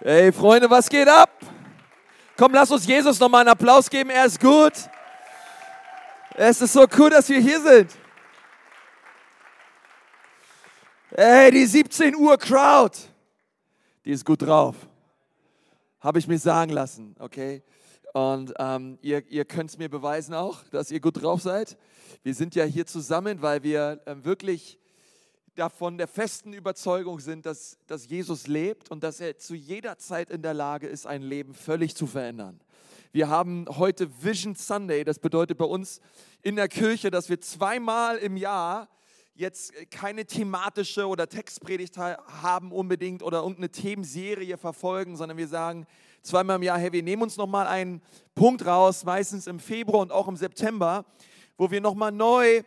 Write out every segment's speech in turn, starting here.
Hey Freunde, was geht ab? Komm, lass uns Jesus nochmal einen Applaus geben. Er ist gut. Es ist so cool, dass wir hier sind. Hey, die 17 Uhr Crowd, die ist gut drauf. Habe ich mir sagen lassen, okay? Und ähm, ihr, ihr könnt es mir beweisen auch, dass ihr gut drauf seid. Wir sind ja hier zusammen, weil wir äh, wirklich davon der festen Überzeugung sind, dass, dass Jesus lebt und dass er zu jeder Zeit in der Lage ist, ein Leben völlig zu verändern. Wir haben heute Vision Sunday, das bedeutet bei uns in der Kirche, dass wir zweimal im Jahr jetzt keine thematische oder Textpredigt haben unbedingt oder irgendeine Themenserie verfolgen, sondern wir sagen zweimal im Jahr, hey, wir nehmen uns nochmal einen Punkt raus, meistens im Februar und auch im September, wo wir nochmal neu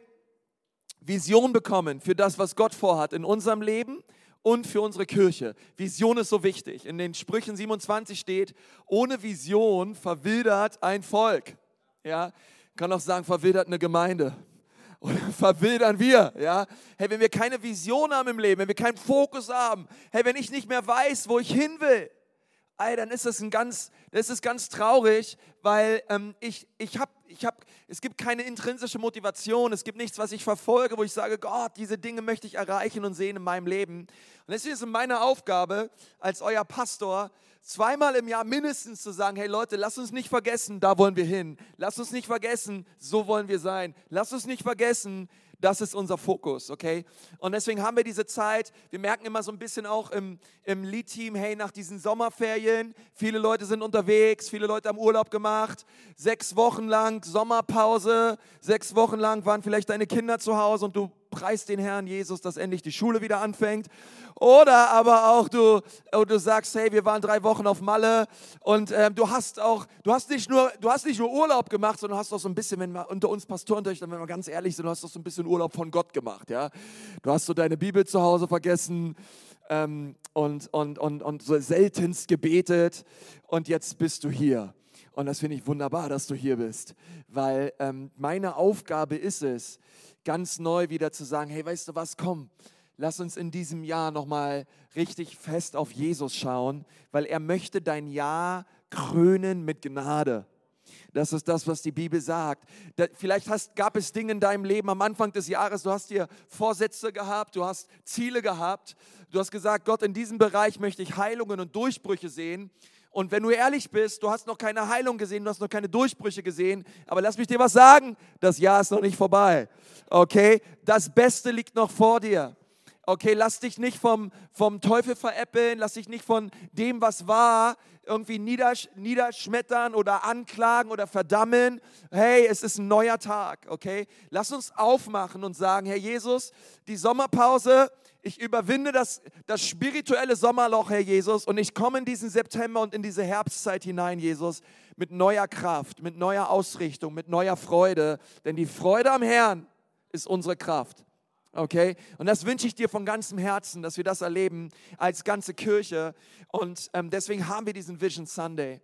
Vision bekommen für das, was Gott vorhat in unserem Leben und für unsere Kirche. Vision ist so wichtig. In den Sprüchen 27 steht, ohne Vision verwildert ein Volk. Ja, kann auch sagen, verwildert eine Gemeinde. Oder verwildern wir, ja? Hey, wenn wir keine Vision haben im Leben, wenn wir keinen Fokus haben, hey, wenn ich nicht mehr weiß, wo ich hin will, ey, dann ist das ein ganz, das ist ganz traurig, weil ähm, ich, ich habe, ich hab, es gibt keine intrinsische Motivation, es gibt nichts, was ich verfolge, wo ich sage, Gott, diese Dinge möchte ich erreichen und sehen in meinem Leben. Und deswegen ist es meine Aufgabe als euer Pastor, zweimal im Jahr mindestens zu sagen, hey Leute, lasst uns nicht vergessen, da wollen wir hin. Lasst uns nicht vergessen, so wollen wir sein. Lasst uns nicht vergessen, das ist unser Fokus, okay? Und deswegen haben wir diese Zeit. Wir merken immer so ein bisschen auch im, im Lead-Team, hey, nach diesen Sommerferien, viele Leute sind unterwegs, viele Leute haben Urlaub gemacht, sechs Wochen lang Sommerpause, sechs Wochen lang waren vielleicht deine Kinder zu Hause und du preist den Herrn Jesus, dass endlich die Schule wieder anfängt. Oder aber auch du, oh, du sagst, hey, wir waren drei Wochen auf Malle und ähm, du hast auch, du hast nicht nur, du hast nicht nur Urlaub gemacht, sondern hast auch so ein bisschen, wenn wir unter uns Pastorentöchtern, wenn wir ganz ehrlich sind, du hast auch so ein bisschen Urlaub von Gott gemacht, ja. Du hast so deine Bibel zu Hause vergessen ähm, und, und, und, und so seltenst gebetet und jetzt bist du hier. Und das finde ich wunderbar, dass du hier bist, weil ähm, meine Aufgabe ist es, ganz neu wieder zu sagen, hey, weißt du was, komm, lass uns in diesem Jahr nochmal richtig fest auf Jesus schauen, weil er möchte dein Jahr krönen mit Gnade. Das ist das, was die Bibel sagt. vielleicht hast, gab es Dinge in deinem Leben am Anfang des Jahres, du hast dir Vorsätze gehabt, du hast Ziele gehabt, du hast gesagt, Gott, in diesem Bereich möchte ich Heilungen und Durchbrüche sehen. Und wenn du ehrlich bist, du hast noch keine Heilung gesehen, du hast noch keine Durchbrüche gesehen, aber lass mich dir was sagen, das Jahr ist noch nicht vorbei. Okay, das Beste liegt noch vor dir. Okay, lass dich nicht vom, vom Teufel veräppeln, lass dich nicht von dem, was war, irgendwie niedersch niederschmettern oder anklagen oder verdammen. Hey, es ist ein neuer Tag, okay? Lass uns aufmachen und sagen, Herr Jesus, die Sommerpause, ich überwinde das, das spirituelle Sommerloch, Herr Jesus, und ich komme in diesen September und in diese Herbstzeit hinein, Jesus, mit neuer Kraft, mit neuer Ausrichtung, mit neuer Freude. Denn die Freude am Herrn ist unsere Kraft. Okay? Und das wünsche ich dir von ganzem Herzen, dass wir das erleben als ganze Kirche. Und ähm, deswegen haben wir diesen Vision Sunday.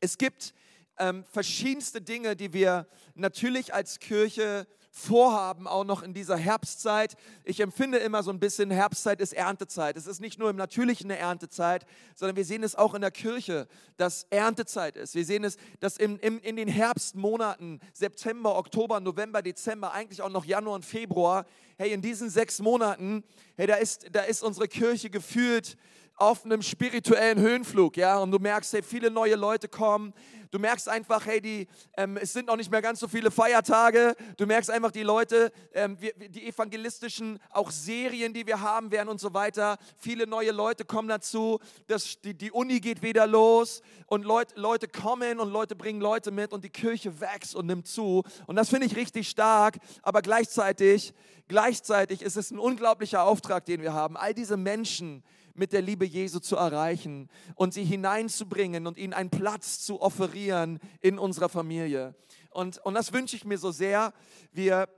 Es gibt ähm, verschiedenste Dinge, die wir natürlich als Kirche vorhaben, auch noch in dieser Herbstzeit. Ich empfinde immer so ein bisschen, Herbstzeit ist Erntezeit. Es ist nicht nur im Natürlichen eine Erntezeit, sondern wir sehen es auch in der Kirche, dass Erntezeit ist. Wir sehen es, dass im, im, in den Herbstmonaten, September, Oktober, November, Dezember, eigentlich auch noch Januar und Februar, hey, in diesen sechs Monaten, hey, da ist, da ist unsere Kirche gefühlt auf einem spirituellen Höhenflug, ja, und du merkst, hey, viele neue Leute kommen, du merkst einfach, hey, die, ähm, es sind noch nicht mehr ganz so viele Feiertage, du merkst einfach die Leute, ähm, wir, die evangelistischen, auch Serien, die wir haben werden und so weiter, viele neue Leute kommen dazu, das, die, die Uni geht wieder los. Und Leut, Leute kommen und Leute bringen Leute mit und die Kirche wächst und nimmt zu. Und das finde ich richtig stark, aber gleichzeitig, gleichzeitig ist es ein unglaublicher Auftrag, den wir haben, all diese Menschen, mit der Liebe Jesu zu erreichen und sie hineinzubringen und ihnen einen Platz zu offerieren in unserer Familie. Und, und das wünsche ich mir so sehr. Wir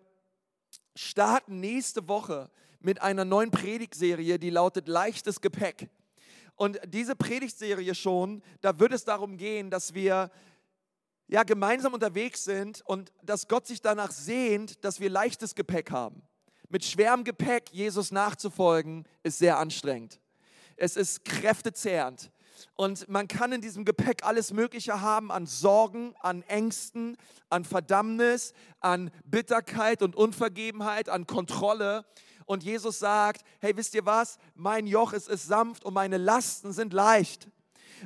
starten nächste Woche mit einer neuen Predigtserie, die lautet Leichtes Gepäck. Und diese Predigtserie schon, da wird es darum gehen, dass wir ja gemeinsam unterwegs sind und dass Gott sich danach sehnt, dass wir leichtes Gepäck haben. Mit schwerem Gepäck Jesus nachzufolgen, ist sehr anstrengend es ist kräftezehrend. Und man kann in diesem Gepäck alles Mögliche haben an Sorgen, an Ängsten, an Verdammnis, an Bitterkeit und Unvergebenheit, an Kontrolle. Und Jesus sagt, hey, wisst ihr was? Mein Joch ist, ist sanft und meine Lasten sind leicht.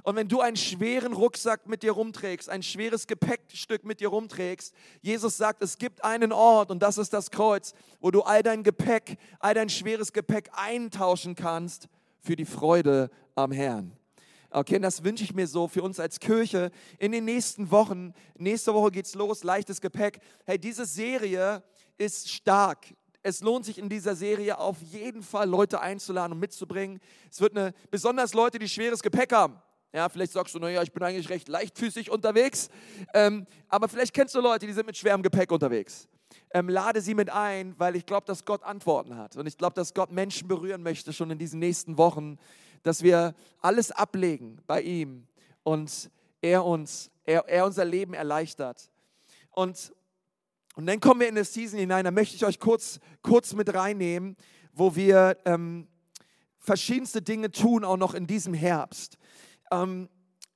Und wenn du einen schweren Rucksack mit dir rumträgst, ein schweres Gepäckstück mit dir rumträgst, Jesus sagt, es gibt einen Ort und das ist das Kreuz, wo du all dein Gepäck, all dein schweres Gepäck eintauschen kannst für die Freude am Herrn. Okay, und das wünsche ich mir so für uns als Kirche in den nächsten Wochen. Nächste Woche geht's los, leichtes Gepäck. Hey, diese Serie ist stark. Es lohnt sich in dieser Serie auf jeden Fall Leute einzuladen und mitzubringen. Es wird eine, besonders Leute, die schweres Gepäck haben. Ja, vielleicht sagst du, naja, ich bin eigentlich recht leichtfüßig unterwegs. Ähm, aber vielleicht kennst du Leute, die sind mit schwerem Gepäck unterwegs. Ähm, lade sie mit ein, weil ich glaube, dass Gott Antworten hat. Und ich glaube, dass Gott Menschen berühren möchte schon in diesen nächsten Wochen, dass wir alles ablegen bei ihm und er uns, er, er unser Leben erleichtert. Und, und dann kommen wir in das Season hinein, da möchte ich euch kurz, kurz mit reinnehmen, wo wir ähm, verschiedenste Dinge tun, auch noch in diesem Herbst. Ähm,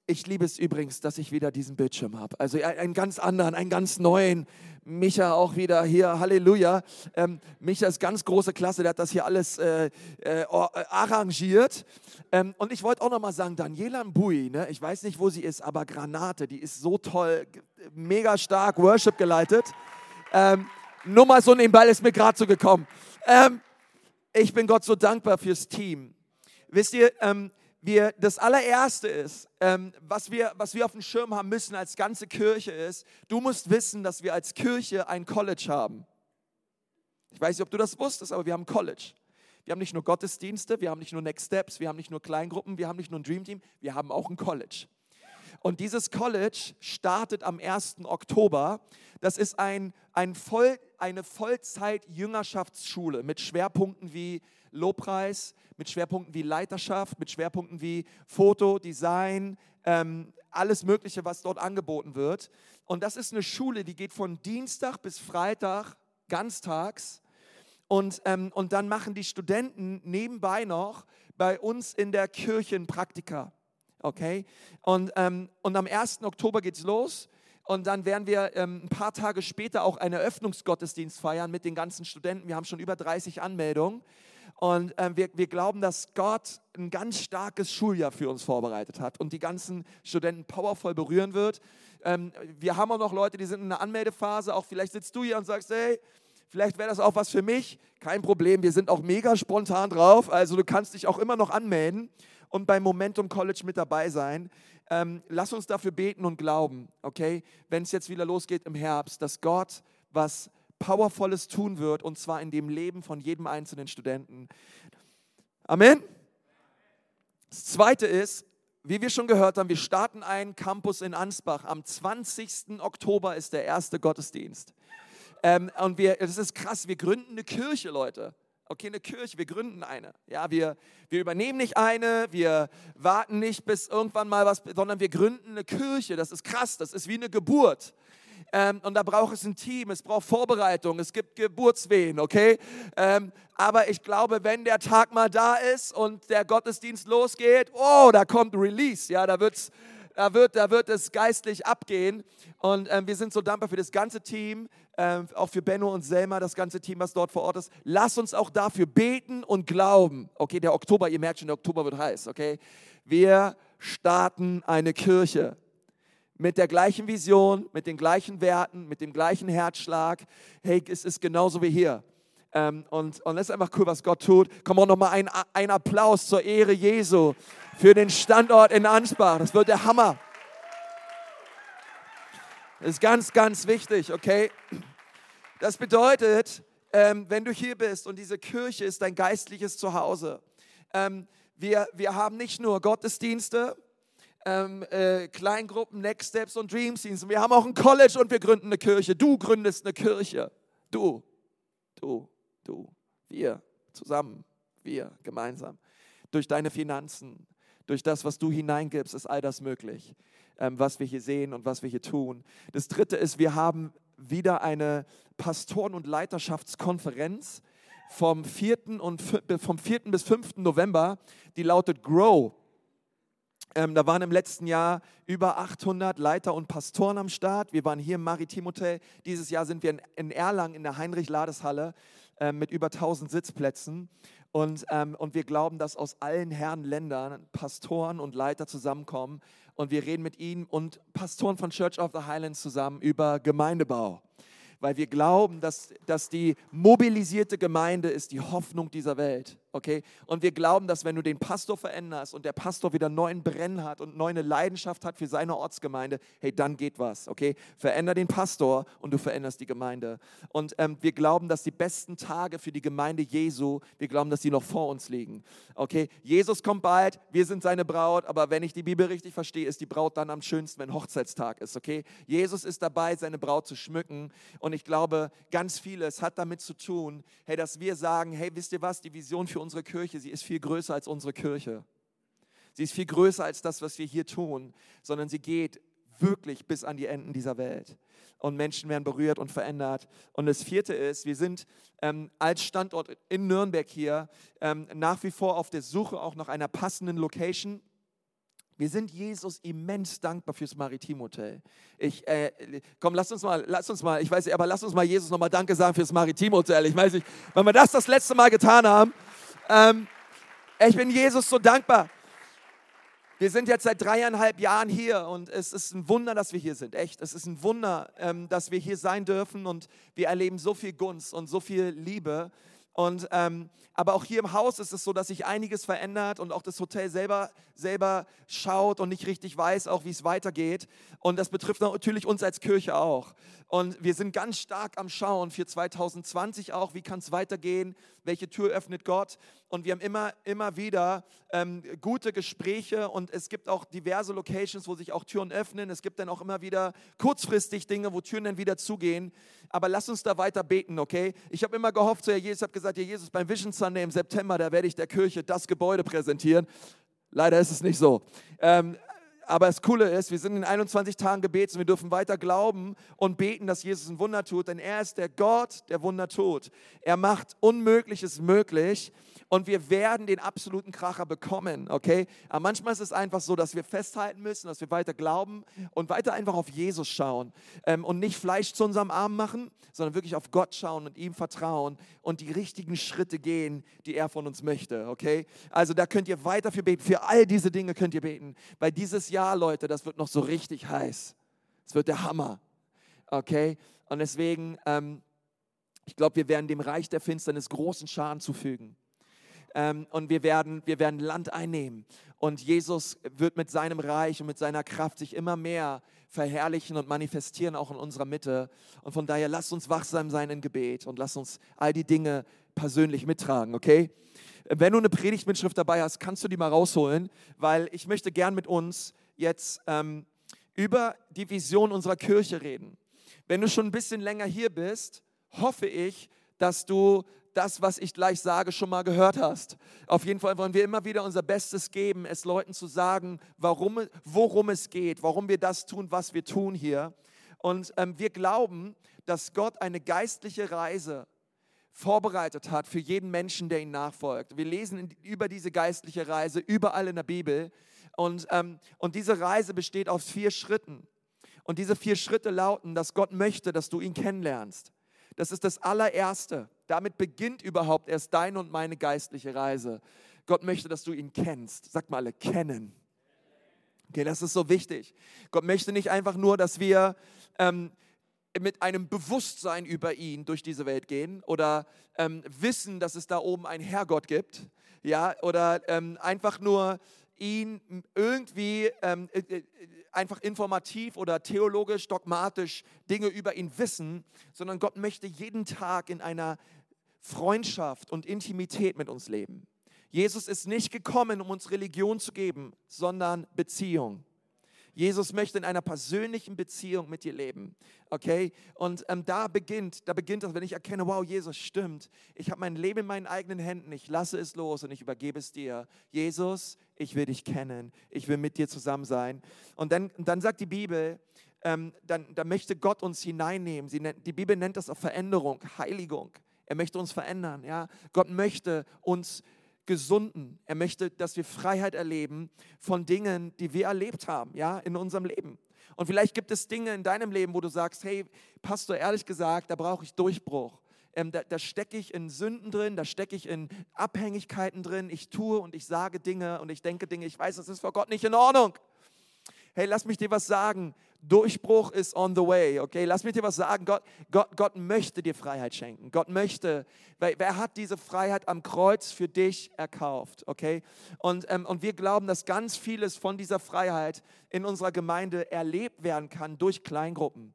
ich liebe es übrigens, dass ich wieder diesen Bildschirm habe. Also einen ganz anderen, einen ganz neuen. Micha auch wieder hier, Halleluja. Ähm, Micha ist ganz große Klasse, der hat das hier alles äh, äh, arrangiert. Ähm, und ich wollte auch nochmal sagen, Daniela Mbui, ne, ich weiß nicht, wo sie ist, aber Granate, die ist so toll, mega stark, Worship geleitet. Ähm, nur mal so nebenbei ist mir gerade so gekommen. Ähm, ich bin Gott so dankbar fürs Team. Wisst ihr, ähm, wir, das allererste ist, ähm, was, wir, was wir auf dem Schirm haben müssen als ganze Kirche ist, du musst wissen, dass wir als Kirche ein College haben. Ich weiß nicht, ob du das wusstest, aber wir haben College. Wir haben nicht nur Gottesdienste, wir haben nicht nur Next Steps, wir haben nicht nur Kleingruppen, wir haben nicht nur ein Dream Team, wir haben auch ein College. Und dieses College startet am 1. Oktober. Das ist ein, ein Voll, eine Vollzeit-Jüngerschaftsschule mit Schwerpunkten wie Lobpreis, mit Schwerpunkten wie Leiterschaft, mit Schwerpunkten wie Foto, Design, ähm, alles Mögliche, was dort angeboten wird. Und das ist eine Schule, die geht von Dienstag bis Freitag ganztags. Und, ähm, und dann machen die Studenten nebenbei noch bei uns in der Kirche ein Praktika. Okay? Und, ähm, und am 1. Oktober geht es los. Und dann werden wir ähm, ein paar Tage später auch einen Eröffnungsgottesdienst feiern mit den ganzen Studenten. Wir haben schon über 30 Anmeldungen. Und ähm, wir, wir glauben, dass Gott ein ganz starkes Schuljahr für uns vorbereitet hat und die ganzen Studenten powervoll berühren wird. Ähm, wir haben auch noch Leute, die sind in einer Anmeldephase. Auch vielleicht sitzt du hier und sagst, hey, vielleicht wäre das auch was für mich. Kein Problem, wir sind auch mega spontan drauf. Also du kannst dich auch immer noch anmelden und beim Momentum College mit dabei sein. Ähm, lass uns dafür beten und glauben, okay, wenn es jetzt wieder losgeht im Herbst, dass Gott was Powervolles tun wird, und zwar in dem Leben von jedem einzelnen Studenten. Amen. Das Zweite ist, wie wir schon gehört haben, wir starten einen Campus in Ansbach. Am 20. Oktober ist der erste Gottesdienst. Ähm, und wir, das ist krass, wir gründen eine Kirche, Leute. Okay, eine Kirche, wir gründen eine. Ja, wir, wir übernehmen nicht eine, wir warten nicht bis irgendwann mal was, sondern wir gründen eine Kirche. Das ist krass, das ist wie eine Geburt. Ähm, und da braucht es ein Team, es braucht Vorbereitung, es gibt Geburtswehen, okay? Ähm, aber ich glaube, wenn der Tag mal da ist und der Gottesdienst losgeht, oh, da kommt Release, ja, da wird's da wird, da wird es geistlich abgehen. Und ähm, wir sind so dankbar für das ganze Team, ähm, auch für Benno und Selma, das ganze Team, was dort vor Ort ist. Lass uns auch dafür beten und glauben. Okay, der Oktober, ihr merkt schon, der Oktober wird heiß, okay? Wir starten eine Kirche mit der gleichen Vision, mit den gleichen Werten, mit dem gleichen Herzschlag. Hey, es ist genauso wie hier. Ähm, und, und das ist einfach cool, was Gott tut. Komm auch nochmal ein, ein Applaus zur Ehre Jesu für den Standort in Ansbach. Das wird der Hammer. Das ist ganz, ganz wichtig, okay? Das bedeutet, ähm, wenn du hier bist und diese Kirche ist dein geistliches Zuhause, ähm, wir, wir haben nicht nur Gottesdienste, ähm, äh, Kleingruppen, Next Steps und Dream Scenes. Wir haben auch ein College und wir gründen eine Kirche. Du gründest eine Kirche. Du, du, du, wir zusammen, wir gemeinsam. Durch deine Finanzen, durch das, was du hineingibst, ist all das möglich, was wir hier sehen und was wir hier tun. Das Dritte ist, wir haben wieder eine Pastoren- und Leiterschaftskonferenz vom 4. Und, vom 4. bis 5. November, die lautet Grow Ähm, da waren im letzten Jahr über 800 Leiter und Pastoren am Start. Wir waren hier im Maritim Hotel. Dieses Jahr sind wir in, in Erlangen in der Heinrich-Lades-Halle äh, mit über 1000 Sitzplätzen. Und, ähm, und wir glauben, dass aus allen Herren Ländern Pastoren und Leiter zusammenkommen. Und wir reden mit ihnen und Pastoren von Church of the Highlands zusammen über Gemeindebau. Weil wir glauben, dass, dass die mobilisierte Gemeinde ist die Hoffnung dieser Welt okay? Und wir glauben, dass wenn du den Pastor veränderst und der Pastor wieder neuen Brennen hat und neue Leidenschaft hat für seine Ortsgemeinde, hey, dann geht was, okay? Veränder den Pastor und du veränderst die Gemeinde. Und ähm, wir glauben, dass die besten Tage für die Gemeinde Jesu, wir glauben, dass sie noch vor uns liegen, okay? Jesus kommt bald, wir sind seine Braut, aber wenn ich die Bibel richtig verstehe, ist die Braut dann am schönsten, wenn Hochzeitstag ist, okay? Jesus ist dabei, seine Braut zu schmücken und ich glaube, ganz vieles hat damit zu tun, hey, dass wir sagen, hey, wisst ihr was, die Vision für uns unsere Kirche, sie ist viel größer als unsere Kirche. Sie ist viel größer als das, was wir hier tun, sondern sie geht wirklich bis an die Enden dieser Welt. Und Menschen werden berührt und verändert. Und das vierte ist, wir sind ähm, als Standort in Nürnberg hier ähm, nach wie vor auf der Suche auch nach einer passenden Location. Wir sind Jesus immens dankbar fürs Maritim Hotel. Ich, äh, komm, lass uns mal, lass uns mal, ich weiß nicht, aber lass uns mal Jesus nochmal Danke sagen fürs Maritim Hotel. Ich weiß nicht, wenn wir das das letzte Mal getan haben, ähm, ich bin Jesus so dankbar. Wir sind jetzt seit dreieinhalb Jahren hier und es ist ein Wunder, dass wir hier sind. Echt, es ist ein Wunder, ähm, dass wir hier sein dürfen und wir erleben so viel Gunst und so viel Liebe. Und, ähm, aber auch hier im Haus ist es so, dass sich einiges verändert und auch das Hotel selber, selber schaut und nicht richtig weiß, auch wie es weitergeht. Und das betrifft natürlich uns als Kirche auch. Und wir sind ganz stark am Schauen für 2020 auch, wie kann es weitergehen, welche Tür öffnet Gott. Und wir haben immer, immer wieder ähm, gute Gespräche und es gibt auch diverse Locations, wo sich auch Türen öffnen. Es gibt dann auch immer wieder kurzfristig Dinge, wo Türen dann wieder zugehen. Aber lass uns da weiter beten, okay? Ich habe immer gehofft, so, Herr Jesus, habe gesagt, Herr Jesus, beim Vision Sunday im September, da werde ich der Kirche das Gebäude präsentieren. Leider ist es nicht so. Ähm, aber das Coole ist, wir sind in 21 Tagen Gebets und wir dürfen weiter glauben und beten, dass Jesus ein Wunder tut, denn er ist der Gott, der Wunder tut. Er macht Unmögliches möglich und wir werden den absoluten Kracher bekommen, okay? Aber manchmal ist es einfach so, dass wir festhalten müssen, dass wir weiter glauben und weiter einfach auf Jesus schauen ähm, und nicht Fleisch zu unserem Arm machen, sondern wirklich auf Gott schauen und ihm vertrauen und die richtigen Schritte gehen, die er von uns möchte, okay? Also da könnt ihr weiter für beten, für all diese Dinge könnt ihr beten, weil dieses Jahr, Leute, das wird noch so richtig heiß. Es wird der Hammer, okay? Und deswegen, ähm, ich glaube, wir werden dem Reich der Finsternis großen Schaden zufügen ähm, und wir werden, wir werden Land einnehmen. Und Jesus wird mit seinem Reich und mit seiner Kraft sich immer mehr verherrlichen und manifestieren, auch in unserer Mitte. Und von daher lasst uns wachsam sein in Gebet und lasst uns all die Dinge persönlich mittragen, okay? Wenn du eine Predigtmitschrift dabei hast, kannst du die mal rausholen, weil ich möchte gern mit uns jetzt ähm, über die Vision unserer Kirche reden. Wenn du schon ein bisschen länger hier bist, hoffe ich, dass du das, was ich gleich sage, schon mal gehört hast. Auf jeden Fall wollen wir immer wieder unser Bestes geben, es Leuten zu sagen, warum, worum es geht, warum wir das tun, was wir tun hier. Und ähm, wir glauben, dass Gott eine geistliche Reise vorbereitet hat für jeden Menschen, der ihn nachfolgt. Wir lesen über diese geistliche Reise überall in der Bibel. Und, ähm, und diese Reise besteht aus vier Schritten. Und diese vier Schritte lauten, dass Gott möchte, dass du ihn kennenlernst. Das ist das allererste. Damit beginnt überhaupt erst deine und meine geistliche Reise. Gott möchte, dass du ihn kennst. Sag mal alle, kennen. Okay, das ist so wichtig. Gott möchte nicht einfach nur, dass wir ähm, mit einem Bewusstsein über ihn durch diese Welt gehen oder ähm, wissen, dass es da oben einen Herrgott gibt, ja, oder ähm, einfach nur ihn irgendwie ähm, äh, äh, einfach informativ oder theologisch, dogmatisch Dinge über ihn wissen, sondern Gott möchte jeden Tag in einer Freundschaft und Intimität mit uns leben. Jesus ist nicht gekommen, um uns Religion zu geben, sondern Beziehung. Jesus möchte in einer persönlichen Beziehung mit dir leben. Okay? Und ähm, da beginnt, da beginnt das, wenn ich erkenne, wow, Jesus stimmt. Ich habe mein Leben in meinen eigenen Händen. Ich lasse es los und ich übergebe es dir. Jesus, ich will dich kennen. Ich will mit dir zusammen sein. Und dann, dann sagt die Bibel, ähm, dann, dann möchte Gott uns hineinnehmen. Nennt, die Bibel nennt das auch Veränderung, Heiligung. Er möchte uns verändern. Ja? Gott möchte uns gesunden. Er möchte, dass wir Freiheit erleben von Dingen, die wir erlebt haben, ja, in unserem Leben. Und vielleicht gibt es Dinge in deinem Leben, wo du sagst, hey, Pastor, ehrlich gesagt, da brauche ich Durchbruch. Ähm, da, da stecke ich in Sünden drin, da stecke ich in Abhängigkeiten drin. Ich tue und ich sage Dinge und ich denke Dinge. Ich weiß, das ist vor Gott nicht in Ordnung. Hey, lass mich dir was sagen. Durchbruch ist on the way, okay? Lass mich dir was sagen. Gott, Gott, Gott möchte dir Freiheit schenken. Gott möchte, weil wer hat diese Freiheit am Kreuz für dich erkauft, okay? Und, ähm, und wir glauben, dass ganz vieles von dieser Freiheit in unserer Gemeinde erlebt werden kann durch Kleingruppen.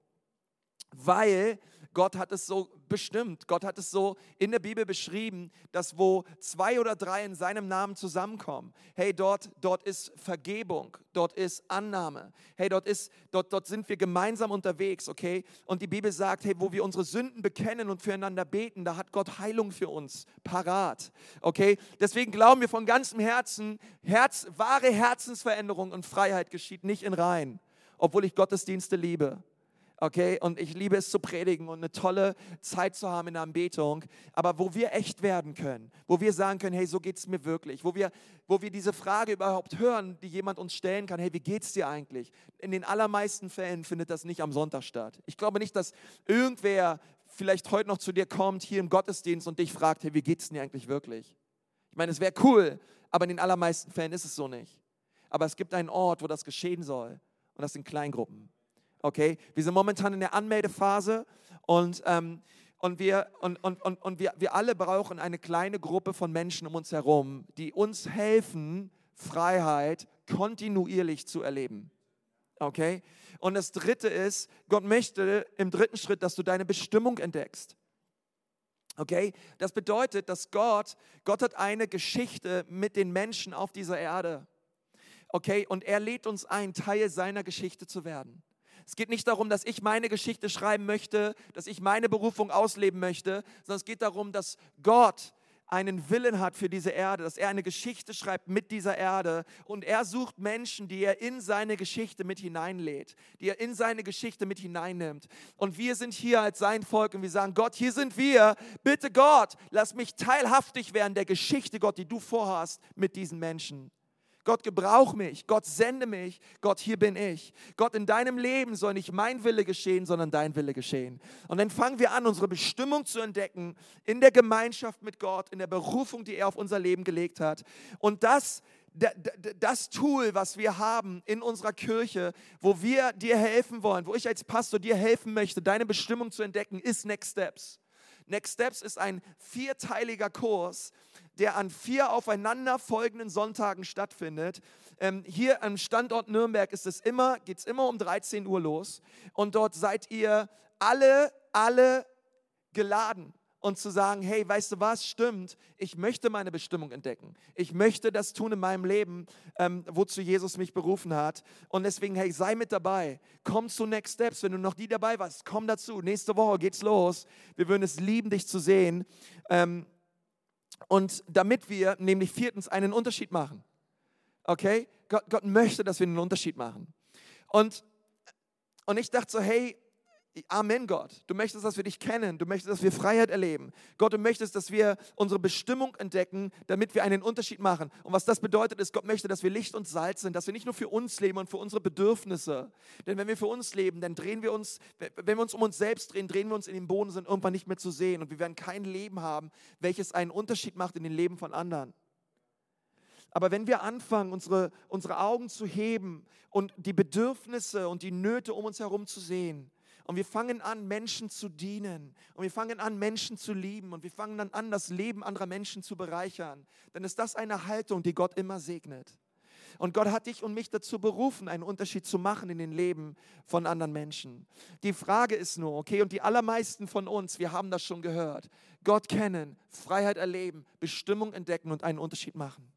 Weil Gott hat es so bestimmt. Gott hat es so in der Bibel beschrieben, dass wo zwei oder drei in seinem Namen zusammenkommen, hey, dort, dort ist Vergebung, dort ist Annahme, hey, dort, ist, dort, dort sind wir gemeinsam unterwegs, okay? Und die Bibel sagt, hey, wo wir unsere Sünden bekennen und füreinander beten, da hat Gott Heilung für uns parat, okay? Deswegen glauben wir von ganzem Herzen, Herz, wahre Herzensveränderung und Freiheit geschieht nicht in Reihen, obwohl ich Gottesdienste liebe okay? Und ich liebe es zu predigen und eine tolle Zeit zu haben in der Anbetung, aber wo wir echt werden können, wo wir sagen können, hey, so geht es mir wirklich, wo wir, wo wir diese Frage überhaupt hören, die jemand uns stellen kann, hey, wie geht es dir eigentlich? In den allermeisten Fällen findet das nicht am Sonntag statt. Ich glaube nicht, dass irgendwer vielleicht heute noch zu dir kommt, hier im Gottesdienst und dich fragt, hey, wie geht es dir eigentlich wirklich? Ich meine, es wäre cool, aber in den allermeisten Fällen ist es so nicht. Aber es gibt einen Ort, wo das geschehen soll und das sind Kleingruppen okay? Wir sind momentan in der Anmeldephase und, ähm, und, wir, und, und, und, und wir, wir alle brauchen eine kleine Gruppe von Menschen um uns herum, die uns helfen, Freiheit kontinuierlich zu erleben. Okay? Und das dritte ist, Gott möchte im dritten Schritt, dass du deine Bestimmung entdeckst. Okay? Das bedeutet, dass Gott, Gott hat eine Geschichte mit den Menschen auf dieser Erde. Okay? Und er lädt uns ein, Teil seiner Geschichte zu werden. Es geht nicht darum, dass ich meine Geschichte schreiben möchte, dass ich meine Berufung ausleben möchte, sondern es geht darum, dass Gott einen Willen hat für diese Erde, dass er eine Geschichte schreibt mit dieser Erde und er sucht Menschen, die er in seine Geschichte mit hineinlädt, die er in seine Geschichte mit hineinnimmt. Und wir sind hier als sein Volk und wir sagen, Gott, hier sind wir. Bitte Gott, lass mich teilhaftig werden der Geschichte, Gott, die du vorhast mit diesen Menschen. Gott, gebrauch mich. Gott, sende mich. Gott, hier bin ich. Gott, in deinem Leben soll nicht mein Wille geschehen, sondern dein Wille geschehen. Und dann fangen wir an, unsere Bestimmung zu entdecken in der Gemeinschaft mit Gott, in der Berufung, die er auf unser Leben gelegt hat. Und das das Tool, was wir haben in unserer Kirche, wo wir dir helfen wollen, wo ich als Pastor dir helfen möchte, deine Bestimmung zu entdecken, ist Next Steps. Next Steps ist ein vierteiliger Kurs, der an vier aufeinanderfolgenden Sonntagen stattfindet. Ähm, hier am Standort Nürnberg ist es immer, geht es immer um 13 Uhr los. Und dort seid ihr alle, alle geladen und zu sagen, hey, weißt du was, stimmt, ich möchte meine Bestimmung entdecken. Ich möchte das tun in meinem Leben, ähm, wozu Jesus mich berufen hat. Und deswegen, hey, sei mit dabei. Komm zu Next Steps. Wenn du noch nie dabei warst, komm dazu. Nächste Woche geht's los. Wir würden es lieben, dich zu sehen. Ähm, und damit wir nämlich viertens einen Unterschied machen. Okay? Gott, Gott möchte, dass wir einen Unterschied machen. Und, und ich dachte so, hey, Amen, Gott. Du möchtest, dass wir dich kennen. Du möchtest, dass wir Freiheit erleben. Gott, du möchtest, dass wir unsere Bestimmung entdecken, damit wir einen Unterschied machen. Und was das bedeutet, ist, Gott möchte, dass wir Licht und Salz sind, dass wir nicht nur für uns leben und für unsere Bedürfnisse. Denn wenn wir für uns leben, dann drehen wir uns, wenn wir uns um uns selbst drehen, drehen wir uns in den Boden, sind irgendwann nicht mehr zu sehen. Und wir werden kein Leben haben, welches einen Unterschied macht in den Leben von anderen. Aber wenn wir anfangen, unsere, unsere Augen zu heben und die Bedürfnisse und die Nöte um uns herum zu sehen, und wir fangen an, Menschen zu dienen. Und wir fangen an, Menschen zu lieben. Und wir fangen dann an, das Leben anderer Menschen zu bereichern. Dann ist das eine Haltung, die Gott immer segnet. Und Gott hat dich und mich dazu berufen, einen Unterschied zu machen in den Leben von anderen Menschen. Die Frage ist nur, okay, und die allermeisten von uns, wir haben das schon gehört, Gott kennen, Freiheit erleben, Bestimmung entdecken und einen Unterschied machen.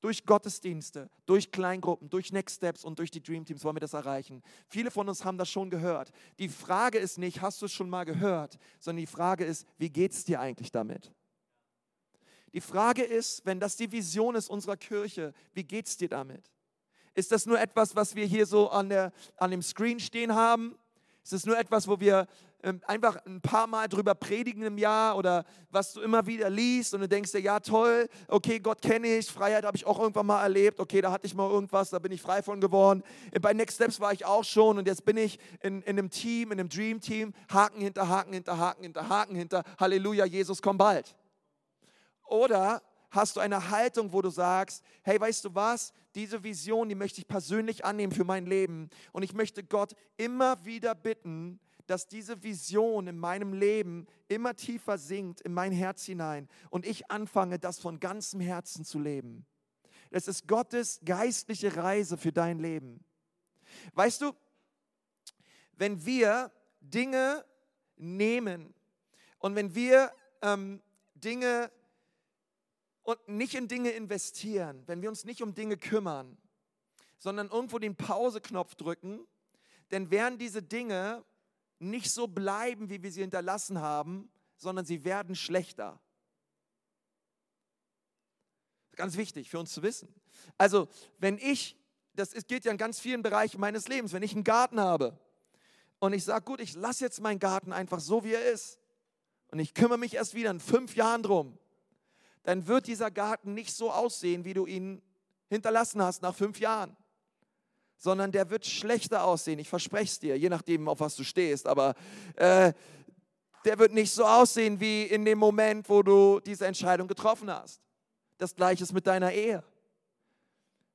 Durch Gottesdienste, durch Kleingruppen, durch Next Steps und durch die Dream Teams wollen wir das erreichen. Viele von uns haben das schon gehört. Die Frage ist nicht, hast du es schon mal gehört, sondern die Frage ist, wie geht es dir eigentlich damit? Die Frage ist, wenn das die Vision ist unserer Kirche, wie geht es dir damit? Ist das nur etwas, was wir hier so an, der, an dem Screen stehen haben? Ist es nur etwas, wo wir einfach ein paar Mal drüber predigen im Jahr oder was du immer wieder liest und du denkst dir, ja toll, okay, Gott kenne ich, Freiheit habe ich auch irgendwann mal erlebt, okay, da hatte ich mal irgendwas, da bin ich frei von geworden. Bei Next Steps war ich auch schon und jetzt bin ich in, in einem Team, in einem Dream Team, Haken hinter Haken hinter Haken hinter Haken hinter, Halleluja, Jesus, komm bald. Oder hast du eine Haltung, wo du sagst, hey, weißt du was, diese Vision, die möchte ich persönlich annehmen für mein Leben und ich möchte Gott immer wieder bitten, dass diese Vision in meinem Leben immer tiefer sinkt in mein Herz hinein und ich anfange, das von ganzem Herzen zu leben. Es ist Gottes geistliche Reise für dein Leben. Weißt du, wenn wir Dinge nehmen und wenn wir ähm, Dinge und nicht in Dinge investieren, wenn wir uns nicht um Dinge kümmern, sondern irgendwo den Pauseknopf drücken, dann werden diese Dinge nicht so bleiben, wie wir sie hinterlassen haben, sondern sie werden schlechter. Ganz wichtig für uns zu wissen. Also, wenn ich, das geht ja in ganz vielen Bereichen meines Lebens, wenn ich einen Garten habe und ich sage, gut, ich lasse jetzt meinen Garten einfach so, wie er ist und ich kümmere mich erst wieder in fünf Jahren drum, dann wird dieser Garten nicht so aussehen, wie du ihn hinterlassen hast nach fünf Jahren sondern der wird schlechter aussehen. Ich verspreche es dir, je nachdem, auf was du stehst. Aber äh, der wird nicht so aussehen wie in dem Moment, wo du diese Entscheidung getroffen hast. Das gleiche ist mit deiner Ehe.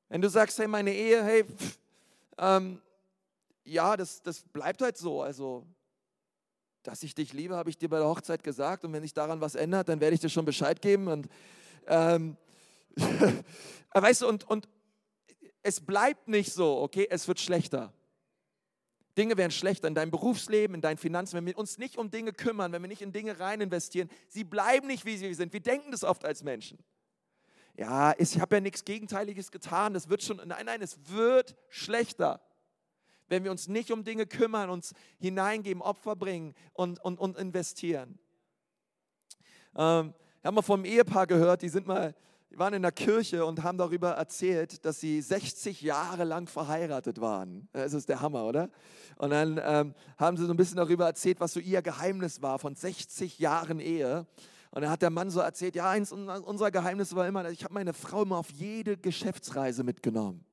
Wenn du sagst, hey, meine Ehe, hey, pff, ähm, ja, das, das bleibt halt so. Also, dass ich dich liebe, habe ich dir bei der Hochzeit gesagt. Und wenn sich daran was ändert, dann werde ich dir schon Bescheid geben. Und ähm, weißt du, und, und, es bleibt nicht so, okay, es wird schlechter. Dinge werden schlechter in deinem Berufsleben, in deinen Finanzen. Wenn wir uns nicht um Dinge kümmern, wenn wir nicht in Dinge rein investieren, sie bleiben nicht, wie sie sind. Wir denken das oft als Menschen. Ja, ich habe ja nichts Gegenteiliges getan, das wird schon, nein, nein, es wird schlechter. Wenn wir uns nicht um Dinge kümmern, uns hineingeben, Opfer bringen und, und, und investieren. Ähm, wir haben mal vom Ehepaar gehört, die sind mal waren in der Kirche und haben darüber erzählt, dass sie 60 Jahre lang verheiratet waren. Das ist der Hammer, oder? Und dann ähm, haben sie so ein bisschen darüber erzählt, was so ihr Geheimnis war von 60 Jahren Ehe. Und dann hat der Mann so erzählt, ja, eins unserer Geheimnisse war immer, ich habe meine Frau immer auf jede Geschäftsreise mitgenommen.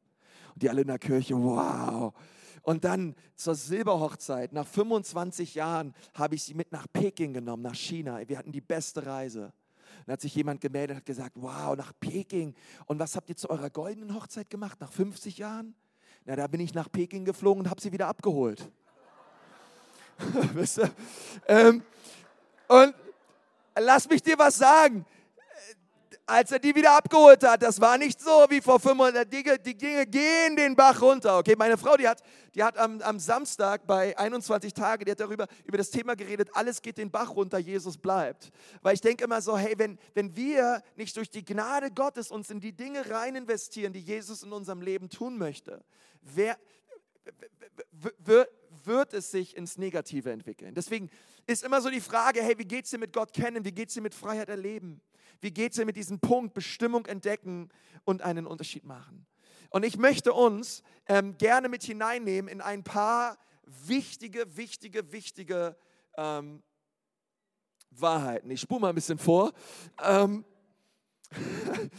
Und die alle in der Kirche, wow. Und dann zur Silberhochzeit, nach 25 Jahren, habe ich sie mit nach Peking genommen, nach China. Wir hatten die beste Reise. Dann hat sich jemand gemeldet und hat gesagt, wow, nach Peking. Und was habt ihr zu eurer goldenen Hochzeit gemacht, nach 50 Jahren? Na, da bin ich nach Peking geflogen und habe sie wieder abgeholt. Ähm, und lass mich dir was sagen als er die wieder abgeholt hat. Das war nicht so wie vor 500. Die, die Dinge gehen den Bach runter. Okay, meine Frau, die hat, die hat am, am Samstag bei 21 Tage, die hat darüber über das Thema geredet, alles geht den Bach runter, Jesus bleibt. Weil ich denke immer so, hey, wenn, wenn wir nicht durch die Gnade Gottes uns in die Dinge rein investieren, die Jesus in unserem Leben tun möchte, wer, wird, wird es sich ins Negative entwickeln. Deswegen ist immer so die Frage, hey, wie geht es dir mit Gott kennen? Wie geht es dir mit Freiheit erleben? Wie geht es dir mit diesem Punkt Bestimmung entdecken und einen Unterschied machen? Und ich möchte uns ähm, gerne mit hineinnehmen in ein paar wichtige, wichtige, wichtige ähm, Wahrheiten. Ich spule mal ein bisschen vor. Ähm,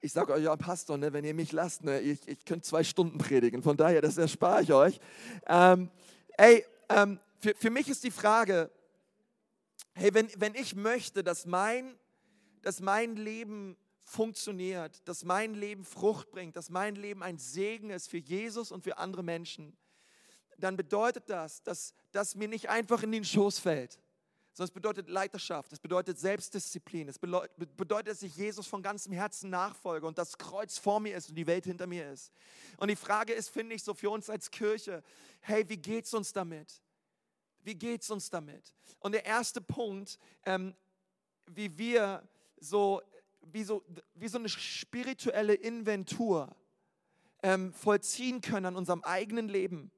ich sage euch ja, Pastor, ne, wenn ihr mich lasst, ne, ich, ich könnte zwei Stunden predigen. Von daher, das erspare ich euch. Ähm, ey, ähm, für, für mich ist die Frage, hey, wenn, wenn ich möchte, dass mein, dass mein Leben funktioniert, dass mein Leben Frucht bringt, dass mein Leben ein Segen ist für Jesus und für andere Menschen, dann bedeutet das, dass das mir nicht einfach in den Schoß fällt, sondern es bedeutet Leiterschaft, es bedeutet Selbstdisziplin, es bedeutet, dass ich Jesus von ganzem Herzen nachfolge und das Kreuz vor mir ist und die Welt hinter mir ist. Und die Frage ist, finde ich, so für uns als Kirche, hey, wie geht es uns damit? Wie geht es uns damit? Und der erste Punkt, ähm, wie wir so wie, so, wie so eine spirituelle Inventur ähm, vollziehen können an unserem eigenen Leben,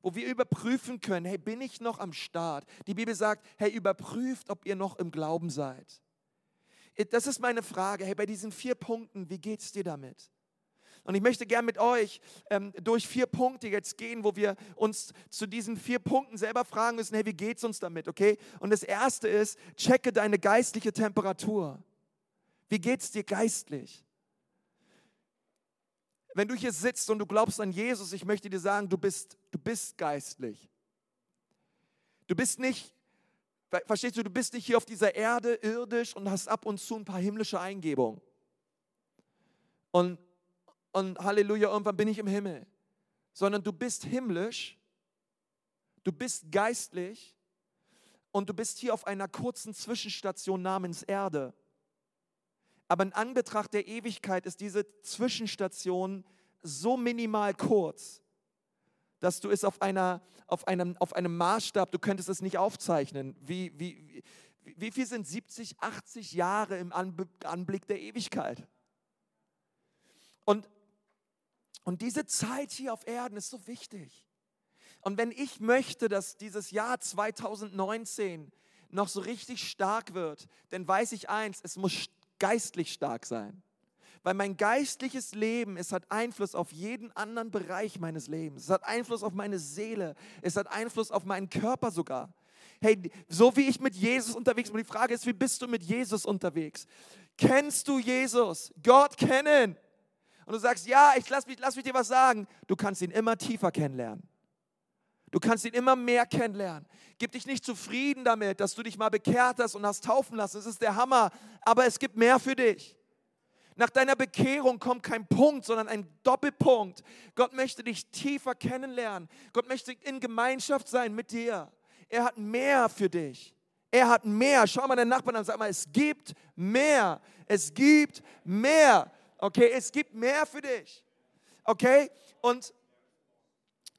wo wir überprüfen können, hey, bin ich noch am Start? Die Bibel sagt, hey, überprüft, ob ihr noch im Glauben seid. Das ist meine Frage, hey, bei diesen vier Punkten, wie geht es dir damit? Und ich möchte gern mit euch ähm, durch vier Punkte jetzt gehen, wo wir uns zu diesen vier Punkten selber fragen müssen, hey, wie geht's uns damit, okay? Und das erste ist, checke deine geistliche Temperatur. Wie geht's dir geistlich? Wenn du hier sitzt und du glaubst an Jesus, ich möchte dir sagen, du bist, du bist geistlich. Du bist nicht, verstehst du, du bist nicht hier auf dieser Erde irdisch und hast ab und zu ein paar himmlische Eingebungen. Und und Halleluja, irgendwann bin ich im Himmel, sondern du bist himmlisch, du bist geistlich und du bist hier auf einer kurzen Zwischenstation namens Erde. Aber in Anbetracht der Ewigkeit ist diese Zwischenstation so minimal kurz, dass du es auf, einer, auf, einem, auf einem Maßstab, du könntest es nicht aufzeichnen. Wie, wie, wie, wie viel sind 70, 80 Jahre im Anblick der Ewigkeit? Und und diese Zeit hier auf Erden ist so wichtig. Und wenn ich möchte, dass dieses Jahr 2019 noch so richtig stark wird, dann weiß ich eins, es muss geistlich stark sein. Weil mein geistliches Leben, es hat Einfluss auf jeden anderen Bereich meines Lebens. Es hat Einfluss auf meine Seele. Es hat Einfluss auf meinen Körper sogar. Hey, so wie ich mit Jesus unterwegs bin, die Frage ist, wie bist du mit Jesus unterwegs? Kennst du Jesus? Gott kennen und du sagst, ja, ich lass mich, lass mich dir was sagen, du kannst ihn immer tiefer kennenlernen. Du kannst ihn immer mehr kennenlernen. Gib dich nicht zufrieden damit, dass du dich mal bekehrt hast und hast taufen lassen. Es ist der Hammer, aber es gibt mehr für dich. Nach deiner Bekehrung kommt kein Punkt, sondern ein Doppelpunkt. Gott möchte dich tiefer kennenlernen. Gott möchte in Gemeinschaft sein mit dir. Er hat mehr für dich. Er hat mehr. Schau mal deinen Nachbarn an und sag mal, es gibt mehr. Es gibt mehr. Okay, es gibt mehr für dich. Okay? Und,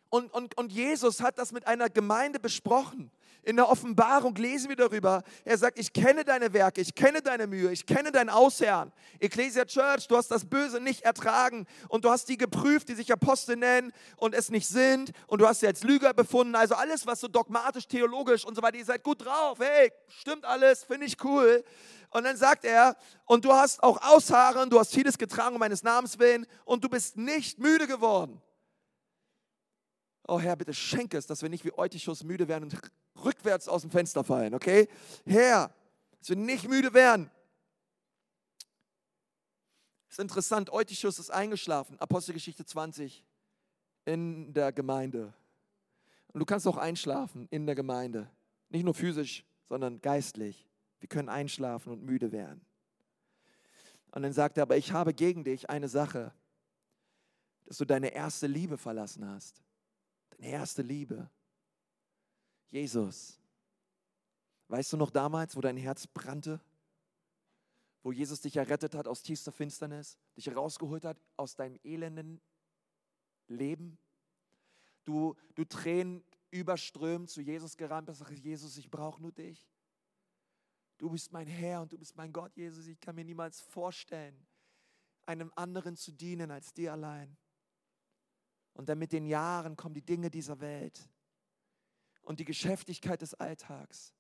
und, und, und Jesus hat das mit einer Gemeinde besprochen. In der Offenbarung lesen wir darüber. Er sagt, ich kenne deine Werke, ich kenne deine Mühe, ich kenne dein Ausherren. Ecclesia Church, du hast das Böse nicht ertragen und du hast die geprüft, die sich Apostel nennen und es nicht sind und du hast sie als Lüger befunden. Also alles, was so dogmatisch, theologisch und so weiter, ihr seid gut drauf. Hey, stimmt alles, finde ich cool. Und dann sagt er, und du hast auch Ausharren, du hast vieles getragen um meines Namens willen und du bist nicht müde geworden. Oh Herr, bitte schenke es, dass wir nicht wie Eutychus müde werden und rückwärts aus dem Fenster fallen, okay? Herr, dass wir nicht müde werden. Das ist interessant, Eutychus ist eingeschlafen, Apostelgeschichte 20, in der Gemeinde. Und du kannst auch einschlafen in der Gemeinde. Nicht nur physisch, sondern geistlich. Wir können einschlafen und müde werden. Und dann sagt er, aber ich habe gegen dich eine Sache, dass du deine erste Liebe verlassen hast. Deine erste Liebe. Jesus. Weißt du noch damals, wo dein Herz brannte? Wo Jesus dich errettet hat aus tiefster Finsternis, dich herausgeholt hat aus deinem elenden Leben? Du, du Tränen überströmt zu Jesus gerannt bist, sagst, Jesus, ich brauche nur dich. Du bist mein Herr und du bist mein Gott, Jesus. Ich kann mir niemals vorstellen, einem anderen zu dienen als dir allein. Und dann mit den Jahren kommen die Dinge dieser Welt und die Geschäftigkeit des Alltags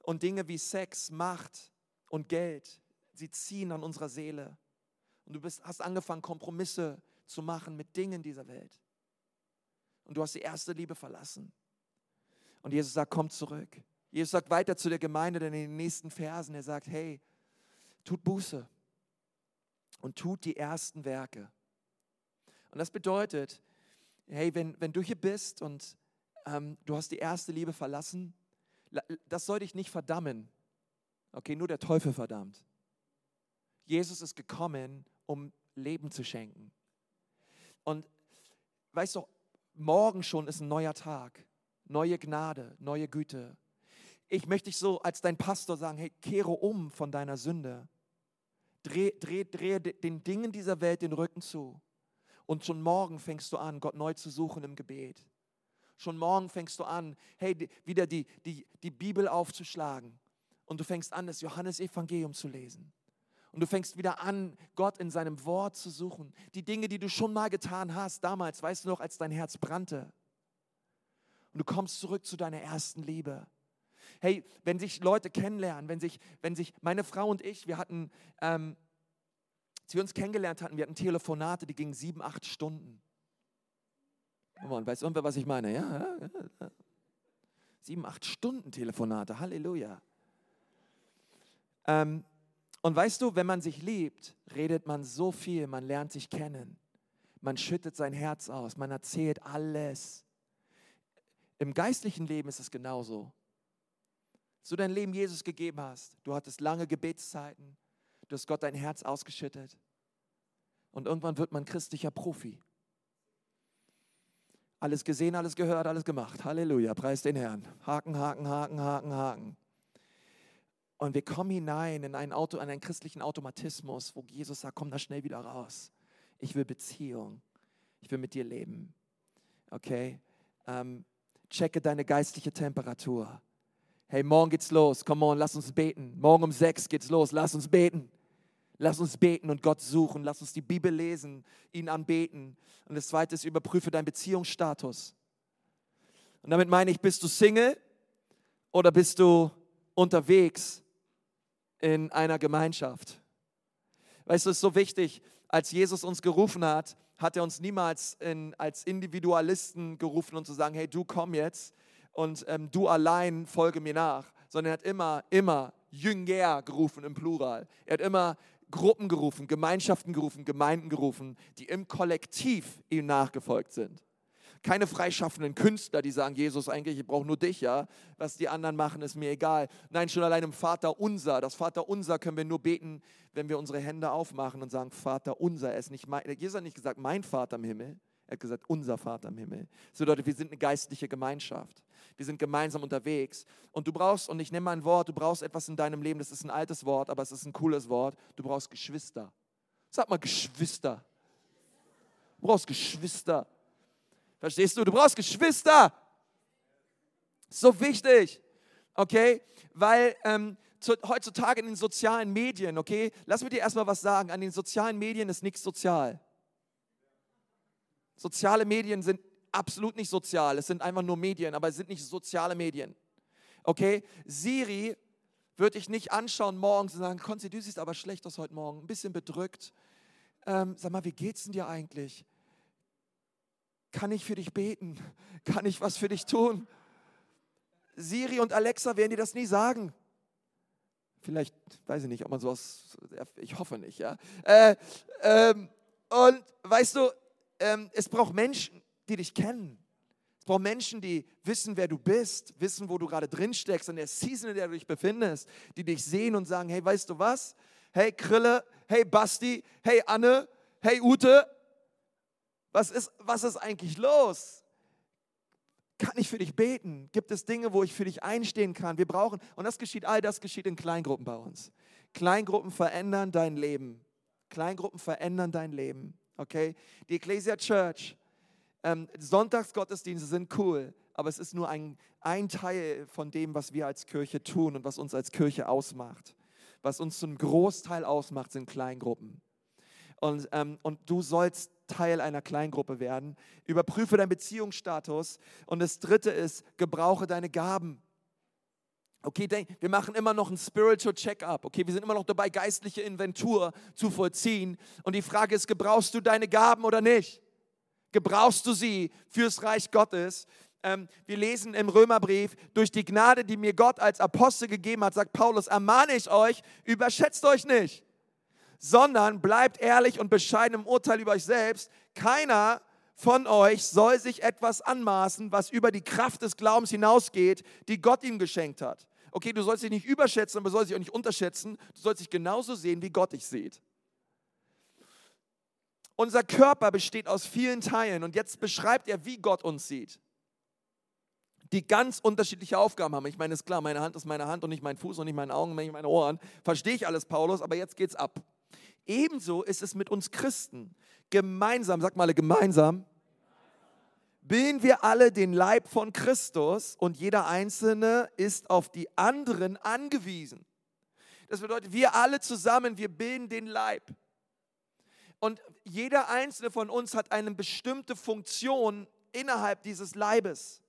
und Dinge wie Sex, Macht und Geld. Sie ziehen an unserer Seele. Und du bist, hast angefangen, Kompromisse zu machen mit Dingen dieser Welt. Und du hast die erste Liebe verlassen. Und Jesus sagt, komm zurück. Jesus sagt weiter zu der Gemeinde denn in den nächsten Versen, er sagt, hey, tut Buße und tut die ersten Werke. Und das bedeutet, hey, wenn, wenn du hier bist und ähm, du hast die erste Liebe verlassen, das soll dich nicht verdammen. Okay, nur der Teufel verdammt. Jesus ist gekommen, um Leben zu schenken. Und weißt du, morgen schon ist ein neuer Tag, neue Gnade, neue Güte, ich möchte dich so als dein Pastor sagen, hey, kehre um von deiner Sünde. Dreh, dreh, dreh den Dingen dieser Welt den Rücken zu. Und schon morgen fängst du an, Gott neu zu suchen im Gebet. Schon morgen fängst du an, hey, wieder die, die, die Bibel aufzuschlagen. Und du fängst an, das Johannesevangelium zu lesen. Und du fängst wieder an, Gott in seinem Wort zu suchen. Die Dinge, die du schon mal getan hast, damals, weißt du noch, als dein Herz brannte. Und du kommst zurück zu deiner ersten Liebe. Hey, wenn sich Leute kennenlernen, wenn sich, wenn sich meine Frau und ich, wir hatten, ähm, Als wir uns kennengelernt hatten, wir hatten Telefonate, die gingen sieben, acht Stunden. Und weiß irgendwer, was ich meine? Ja. Sieben, acht Stunden Telefonate, Halleluja. Ähm, und weißt du, wenn man sich liebt, redet man so viel, man lernt sich kennen. Man schüttet sein Herz aus, man erzählt alles. Im geistlichen Leben ist es genauso. Du dein Leben Jesus gegeben hast, du hattest lange Gebetszeiten, du hast Gott dein Herz ausgeschüttet und irgendwann wird man christlicher Profi. Alles gesehen, alles gehört, alles gemacht. Halleluja, preis den Herrn. Haken, Haken, Haken, Haken, Haken. Und wir kommen hinein in einen, Auto, in einen christlichen Automatismus, wo Jesus sagt, komm da schnell wieder raus. Ich will Beziehung. Ich will mit dir leben. Okay? Ähm, checke deine geistliche Temperatur. Hey, morgen geht's los. Come on, lass uns beten. Morgen um sechs geht's los. Lass uns beten. Lass uns beten und Gott suchen. Lass uns die Bibel lesen, ihn anbeten. Und das zweite ist, überprüfe deinen Beziehungsstatus. Und damit meine ich, bist du Single oder bist du unterwegs in einer Gemeinschaft? Weißt du, es ist so wichtig, als Jesus uns gerufen hat, hat er uns niemals in, als Individualisten gerufen und zu sagen, hey, du komm jetzt und ähm, du allein folge mir nach, sondern er hat immer, immer Jünger gerufen im Plural. Er hat immer Gruppen gerufen, Gemeinschaften gerufen, Gemeinden gerufen, die im Kollektiv ihm nachgefolgt sind. Keine freischaffenden Künstler, die sagen, Jesus, eigentlich, ich brauche nur dich, ja. Was die anderen machen, ist mir egal. Nein, schon allein im Vater unser. Das Vater unser können wir nur beten, wenn wir unsere Hände aufmachen und sagen, Vater unser. Er ist nicht mein, Jesus hat nicht gesagt, mein Vater im Himmel. Er hat gesagt, unser Vater im Himmel. Das bedeutet, wir sind eine geistliche Gemeinschaft. Wir sind gemeinsam unterwegs. Und du brauchst, und ich nehme mal ein Wort, du brauchst etwas in deinem Leben, das ist ein altes Wort, aber es ist ein cooles Wort. Du brauchst Geschwister. Sag mal Geschwister. Du brauchst Geschwister. Verstehst du? Du brauchst Geschwister. So wichtig. Okay? Weil ähm, zu, heutzutage in den sozialen Medien, okay? Lass mir dir erstmal was sagen. An den sozialen Medien ist nichts sozial. Soziale Medien sind absolut nicht sozial. Es sind einfach nur Medien, aber es sind nicht soziale Medien. Okay? Siri würde ich nicht anschauen morgens und sagen, Konzi, du siehst aber schlecht aus heute Morgen, ein bisschen bedrückt. Ähm, sag mal, wie geht's denn dir eigentlich? Kann ich für dich beten? Kann ich was für dich tun? Siri und Alexa werden dir das nie sagen. Vielleicht, weiß ich nicht, ob man sowas, ich hoffe nicht, ja. Äh, ähm, und weißt du, ähm, es braucht Menschen, die dich kennen. Es braucht Menschen, die wissen, wer du bist, wissen, wo du gerade drin steckst, in der Season, in der du dich befindest, die dich sehen und sagen, hey, weißt du was? Hey Krille, hey Basti, hey Anne, hey Ute, was ist, was ist eigentlich los? Kann ich für dich beten? Gibt es Dinge, wo ich für dich einstehen kann? Wir brauchen, und das geschieht, all das geschieht in Kleingruppen bei uns. Kleingruppen verändern dein Leben. Kleingruppen verändern dein Leben. Okay? Die Ecclesia Church, ähm, Sonntagsgottesdienste sind cool, aber es ist nur ein, ein Teil von dem, was wir als Kirche tun und was uns als Kirche ausmacht. Was uns zum Großteil ausmacht, sind Kleingruppen. Und, ähm, und du sollst Teil einer Kleingruppe werden. Überprüfe deinen Beziehungsstatus. Und das dritte ist, gebrauche deine Gaben. Okay, wir machen immer noch ein Spiritual Check-up. Okay, wir sind immer noch dabei, geistliche Inventur zu vollziehen. Und die Frage ist, gebrauchst du deine Gaben oder nicht? Gebrauchst du sie fürs Reich Gottes? Ähm, wir lesen im Römerbrief, durch die Gnade, die mir Gott als Apostel gegeben hat, sagt Paulus, ermahne ich euch, überschätzt euch nicht, sondern bleibt ehrlich und bescheiden im Urteil über euch selbst. Keiner von euch soll sich etwas anmaßen, was über die Kraft des Glaubens hinausgeht, die Gott ihm geschenkt hat okay, du sollst dich nicht überschätzen, aber du sollst dich auch nicht unterschätzen. Du sollst dich genauso sehen, wie Gott dich sieht. Unser Körper besteht aus vielen Teilen und jetzt beschreibt er, wie Gott uns sieht. Die ganz unterschiedliche Aufgaben haben. Ich meine, ist klar, meine Hand ist meine Hand und nicht mein Fuß und nicht meine Augen und nicht meine Ohren. Verstehe ich alles, Paulus, aber jetzt geht's ab. Ebenso ist es mit uns Christen. Gemeinsam, sag mal gemeinsam, bilden wir alle den Leib von Christus und jeder Einzelne ist auf die anderen angewiesen. Das bedeutet, wir alle zusammen, wir bilden den Leib. Und jeder Einzelne von uns hat eine bestimmte Funktion innerhalb dieses Leibes.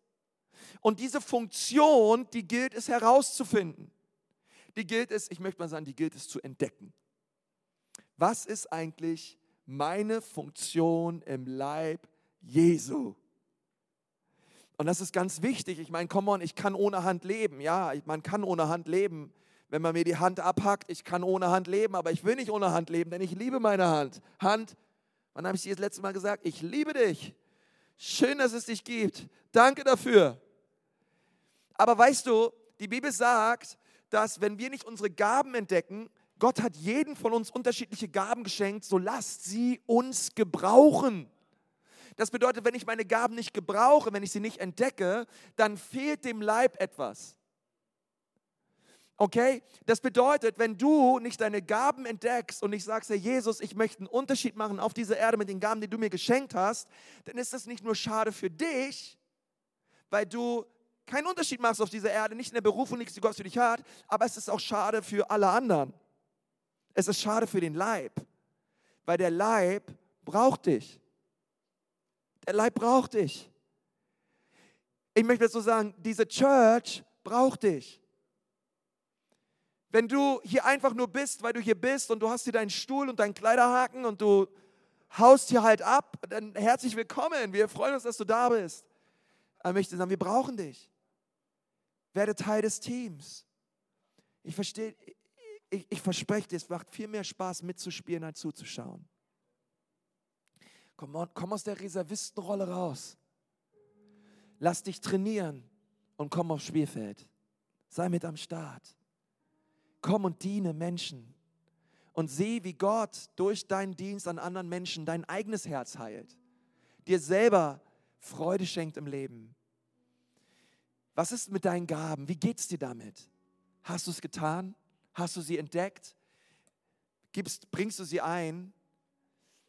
Und diese Funktion, die gilt es herauszufinden. Die gilt es, ich möchte mal sagen, die gilt es zu entdecken. Was ist eigentlich meine Funktion im Leib Jesu? Und das ist ganz wichtig. Ich meine, come on, ich kann ohne Hand leben. Ja, man kann ohne Hand leben. Wenn man mir die Hand abhackt, ich kann ohne Hand leben, aber ich will nicht ohne Hand leben, denn ich liebe meine Hand. Hand, wann habe ich dir das letzte Mal gesagt? Ich liebe dich. Schön, dass es dich gibt. Danke dafür. Aber weißt du, die Bibel sagt, dass wenn wir nicht unsere Gaben entdecken, Gott hat jeden von uns unterschiedliche Gaben geschenkt, so lasst sie uns gebrauchen. Das bedeutet, wenn ich meine Gaben nicht gebrauche, wenn ich sie nicht entdecke, dann fehlt dem Leib etwas. Okay? Das bedeutet, wenn du nicht deine Gaben entdeckst und nicht sagst, Herr Jesus, ich möchte einen Unterschied machen auf dieser Erde mit den Gaben, die du mir geschenkt hast, dann ist das nicht nur schade für dich, weil du keinen Unterschied machst auf dieser Erde, nicht in der Berufung, nichts, die Gott für dich hat, aber es ist auch schade für alle anderen. Es ist schade für den Leib, weil der Leib braucht dich. Der Leib braucht dich. Ich möchte so sagen, diese Church braucht dich. Wenn du hier einfach nur bist, weil du hier bist und du hast hier deinen Stuhl und deinen Kleiderhaken und du haust hier halt ab, dann herzlich willkommen. Wir freuen uns, dass du da bist. Aber ich möchte sagen, wir brauchen dich. Werde Teil des Teams. Ich verstehe, ich, ich verspreche dir, es macht viel mehr Spaß mitzuspielen als zuzuschauen. Komm, komm aus der Reservistenrolle raus. Lass dich trainieren und komm aufs Spielfeld. Sei mit am Start. Komm und diene Menschen. Und sieh, wie Gott durch deinen Dienst an anderen Menschen dein eigenes Herz heilt. Dir selber Freude schenkt im Leben. Was ist mit deinen Gaben? Wie geht es dir damit? Hast du es getan? Hast du sie entdeckt? Gibst, bringst du sie ein?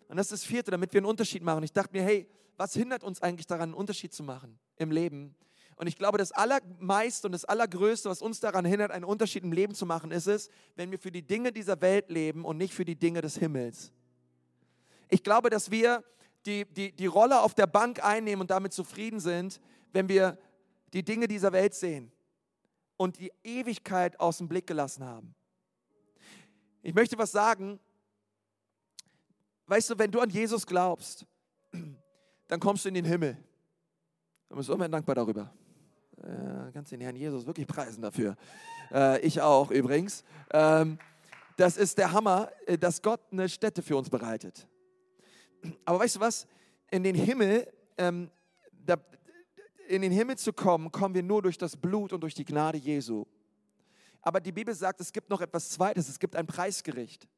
Und das ist das vierte, damit wir einen Unterschied machen. Ich dachte mir, hey, was hindert uns eigentlich daran, einen Unterschied zu machen im Leben? Und ich glaube, das Allermeiste und das Allergrößte, was uns daran hindert, einen Unterschied im Leben zu machen, ist es, wenn wir für die Dinge dieser Welt leben und nicht für die Dinge des Himmels. Ich glaube, dass wir die, die, die Rolle auf der Bank einnehmen und damit zufrieden sind, wenn wir die Dinge dieser Welt sehen und die Ewigkeit aus dem Blick gelassen haben. Ich möchte was sagen, weißt du, wenn du an Jesus glaubst, dann kommst du in den Himmel. Du bist immer dankbar darüber. Äh, kannst den Herrn Jesus wirklich preisen dafür. Äh, ich auch übrigens. Ähm, das ist der Hammer, äh, dass Gott eine Stätte für uns bereitet. Aber weißt du was? In den Himmel, ähm, da, in den Himmel zu kommen, kommen wir nur durch das Blut und durch die Gnade Jesu. Aber die Bibel sagt, es gibt noch etwas Zweites, es gibt ein Preisgericht.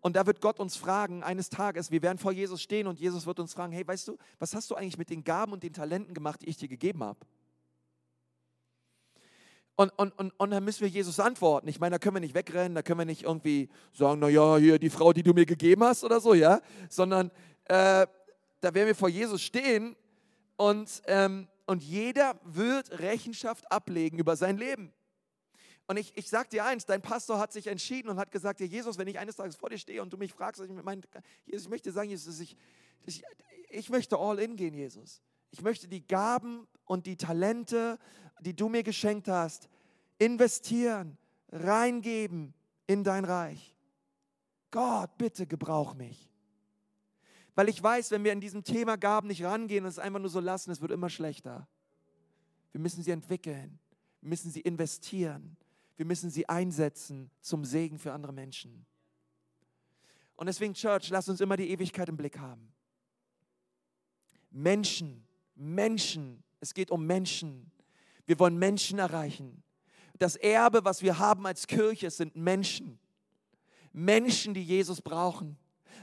Und da wird Gott uns fragen, eines Tages, wir werden vor Jesus stehen und Jesus wird uns fragen, hey, weißt du, was hast du eigentlich mit den Gaben und den Talenten gemacht, die ich dir gegeben habe? Und, und, und, und dann müssen wir Jesus antworten. Ich meine, da können wir nicht wegrennen, da können wir nicht irgendwie sagen, naja, hier die Frau, die du mir gegeben hast oder so, ja, sondern äh, da werden wir vor Jesus stehen und, ähm, und jeder wird Rechenschaft ablegen über sein Leben. Und ich, ich sage dir eins, dein Pastor hat sich entschieden und hat gesagt, Jesus, wenn ich eines Tages vor dir stehe und du mich fragst, ich, mein, Jesus, ich möchte sagen, Jesus, ich, ich, ich möchte all in gehen, Jesus. Ich möchte die Gaben und die Talente, die du mir geschenkt hast, investieren, reingeben in dein Reich. Gott, bitte gebrauch mich. Weil ich weiß, wenn wir in diesem Thema Gaben nicht rangehen und es einfach nur so lassen, es wird immer schlechter. Wir müssen sie entwickeln, wir müssen sie investieren, wir müssen sie einsetzen zum Segen für andere Menschen. Und deswegen, Church, lass uns immer die Ewigkeit im Blick haben. Menschen, Menschen, es geht um Menschen. Wir wollen Menschen erreichen. Das Erbe, was wir haben als Kirche, sind Menschen. Menschen, die Jesus brauchen.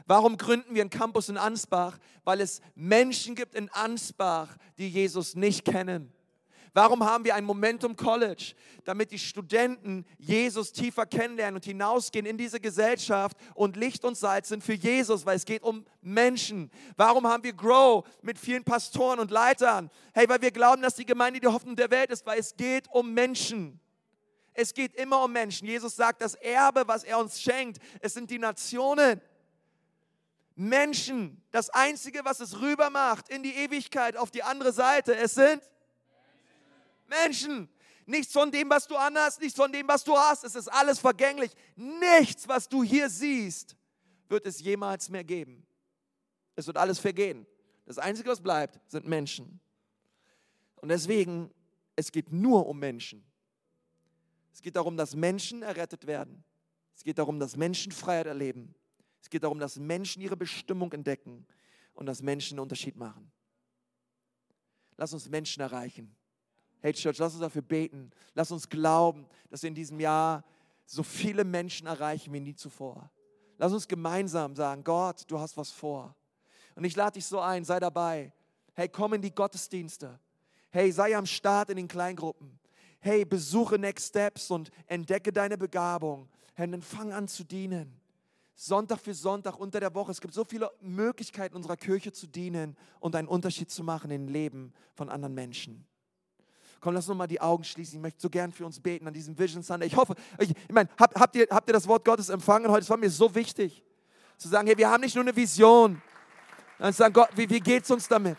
Warum gründen wir einen Campus in Ansbach? Weil es Menschen gibt in Ansbach, die Jesus nicht kennen. Warum haben wir ein Momentum College? Damit die Studenten Jesus tiefer kennenlernen und hinausgehen in diese Gesellschaft und Licht und Salz sind für Jesus, weil es geht um Menschen. Warum haben wir Grow mit vielen Pastoren und Leitern? Hey, weil wir glauben, dass die Gemeinde die Hoffnung der Welt ist, weil es geht um Menschen. Es geht immer um Menschen. Jesus sagt, das Erbe, was er uns schenkt, es sind die Nationen. Menschen, das Einzige, was es rüber macht in die Ewigkeit, auf die andere Seite, es sind Menschen. Nichts von dem, was du anhast, nichts von dem, was du hast. Es ist alles vergänglich. Nichts, was du hier siehst, wird es jemals mehr geben. Es wird alles vergehen. Das Einzige, was bleibt, sind Menschen. Und deswegen, es geht nur um Menschen. Es geht darum, dass Menschen errettet werden. Es geht darum, dass Menschen Freiheit erleben. Es geht darum, dass Menschen ihre Bestimmung entdecken und dass Menschen einen Unterschied machen. Lass uns Menschen erreichen. Hey Church, lass uns dafür beten. Lass uns glauben, dass wir in diesem Jahr so viele Menschen erreichen wie nie zuvor. Lass uns gemeinsam sagen, Gott, du hast was vor. Und ich lade dich so ein, sei dabei. Hey, komm in die Gottesdienste. Hey, sei am Start in den Kleingruppen. Hey, besuche Next Steps und entdecke deine Begabung. Hey, dann fang an zu dienen. Sonntag für Sonntag unter der Woche. Es gibt so viele Möglichkeiten, unserer Kirche zu dienen und einen Unterschied zu machen im Leben von anderen Menschen. Komm, lass uns mal die Augen schließen. Ich möchte so gern für uns beten an diesem Vision Sunday. Ich hoffe, ich, ich meine, habt, habt, ihr, habt ihr das Wort Gottes empfangen heute? Es war mir so wichtig, zu sagen, hey, wir haben nicht nur eine Vision, sondern zu sagen, Gott, wie, wie geht es uns damit?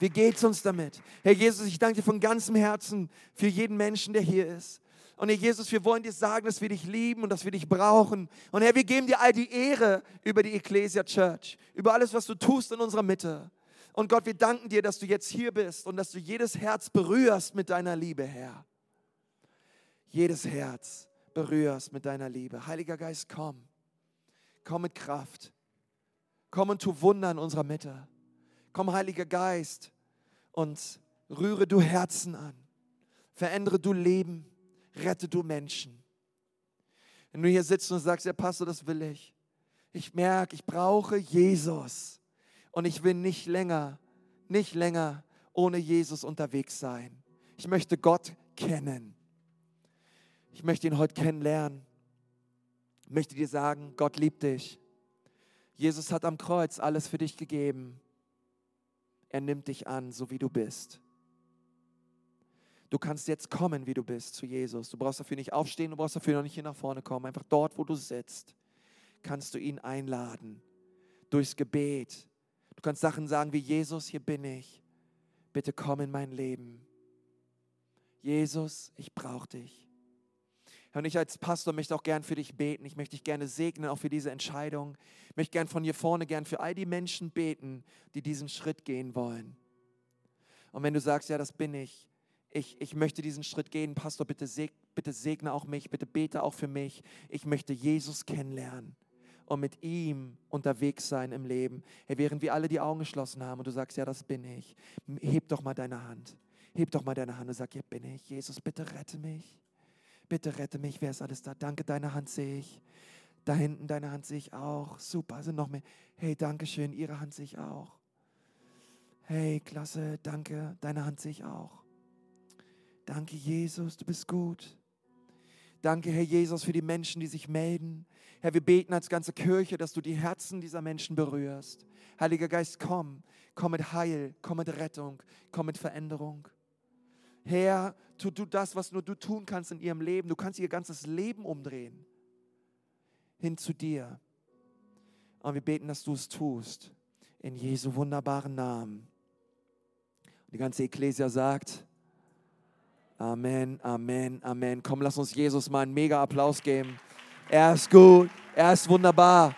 Wie geht es uns damit? Herr Jesus, ich danke dir von ganzem Herzen für jeden Menschen, der hier ist. Und Herr Jesus, wir wollen dir sagen, dass wir dich lieben und dass wir dich brauchen. Und Herr, wir geben dir all die Ehre über die Ecclesia Church, über alles, was du tust in unserer Mitte. Und Gott, wir danken dir, dass du jetzt hier bist und dass du jedes Herz berührst mit deiner Liebe, Herr. Jedes Herz berührst mit deiner Liebe. Heiliger Geist, komm. Komm mit Kraft. Komm und tu Wunder in unserer Mitte. Komm, Heiliger Geist, und rühre du Herzen an. Verändere du Leben. Rette du Menschen. Wenn du hier sitzt und sagst, ja, Pastor, das will ich. Ich merke, ich brauche Jesus. Und ich will nicht länger, nicht länger ohne Jesus unterwegs sein. Ich möchte Gott kennen. Ich möchte ihn heute kennenlernen. Ich möchte dir sagen, Gott liebt dich. Jesus hat am Kreuz alles für dich gegeben. Er nimmt dich an, so wie du bist. Du kannst jetzt kommen, wie du bist, zu Jesus. Du brauchst dafür nicht aufstehen, du brauchst dafür noch nicht hier nach vorne kommen. Einfach dort, wo du sitzt, kannst du ihn einladen. Durchs Gebet. Du kannst Sachen sagen wie, Jesus, hier bin ich. Bitte komm in mein Leben. Jesus, ich brauche dich. Und ich als Pastor möchte auch gern für dich beten. Ich möchte dich gerne segnen, auch für diese Entscheidung. Ich möchte gern von hier vorne gern für all die Menschen beten, die diesen Schritt gehen wollen. Und wenn du sagst, ja, das bin ich, ich, ich möchte diesen Schritt gehen, Pastor, bitte, seg, bitte segne auch mich, bitte bete auch für mich. Ich möchte Jesus kennenlernen und mit ihm unterwegs sein im Leben. Hey, während wir alle die Augen geschlossen haben und du sagst, ja, das bin ich, heb doch mal deine Hand. Heb doch mal deine Hand und sag, hier bin ich. Jesus, bitte rette mich. Bitte rette mich. Wer ist alles da? Danke, deine Hand sehe ich. Da hinten, deine Hand sehe ich auch. Super, sind noch mehr. Hey, danke schön, ihre Hand sehe ich auch. Hey, klasse, danke, deine Hand sehe ich auch. Danke, Jesus, du bist gut. Danke, Herr Jesus, für die Menschen, die sich melden. Herr, wir beten als ganze Kirche, dass du die Herzen dieser Menschen berührst. Heiliger Geist, komm, komm mit Heil, komm mit Rettung, komm mit Veränderung. Herr, tu du das, was nur du tun kannst in ihrem Leben. Du kannst ihr ganzes Leben umdrehen. Hin zu dir. Und wir beten, dass du es tust. In Jesu wunderbaren Namen. Und die ganze Ekklesia sagt, Amen, Amen, Amen. Komm, lass uns Jesus mal einen mega Applaus geben. Er ist gut, er ist wunderbar.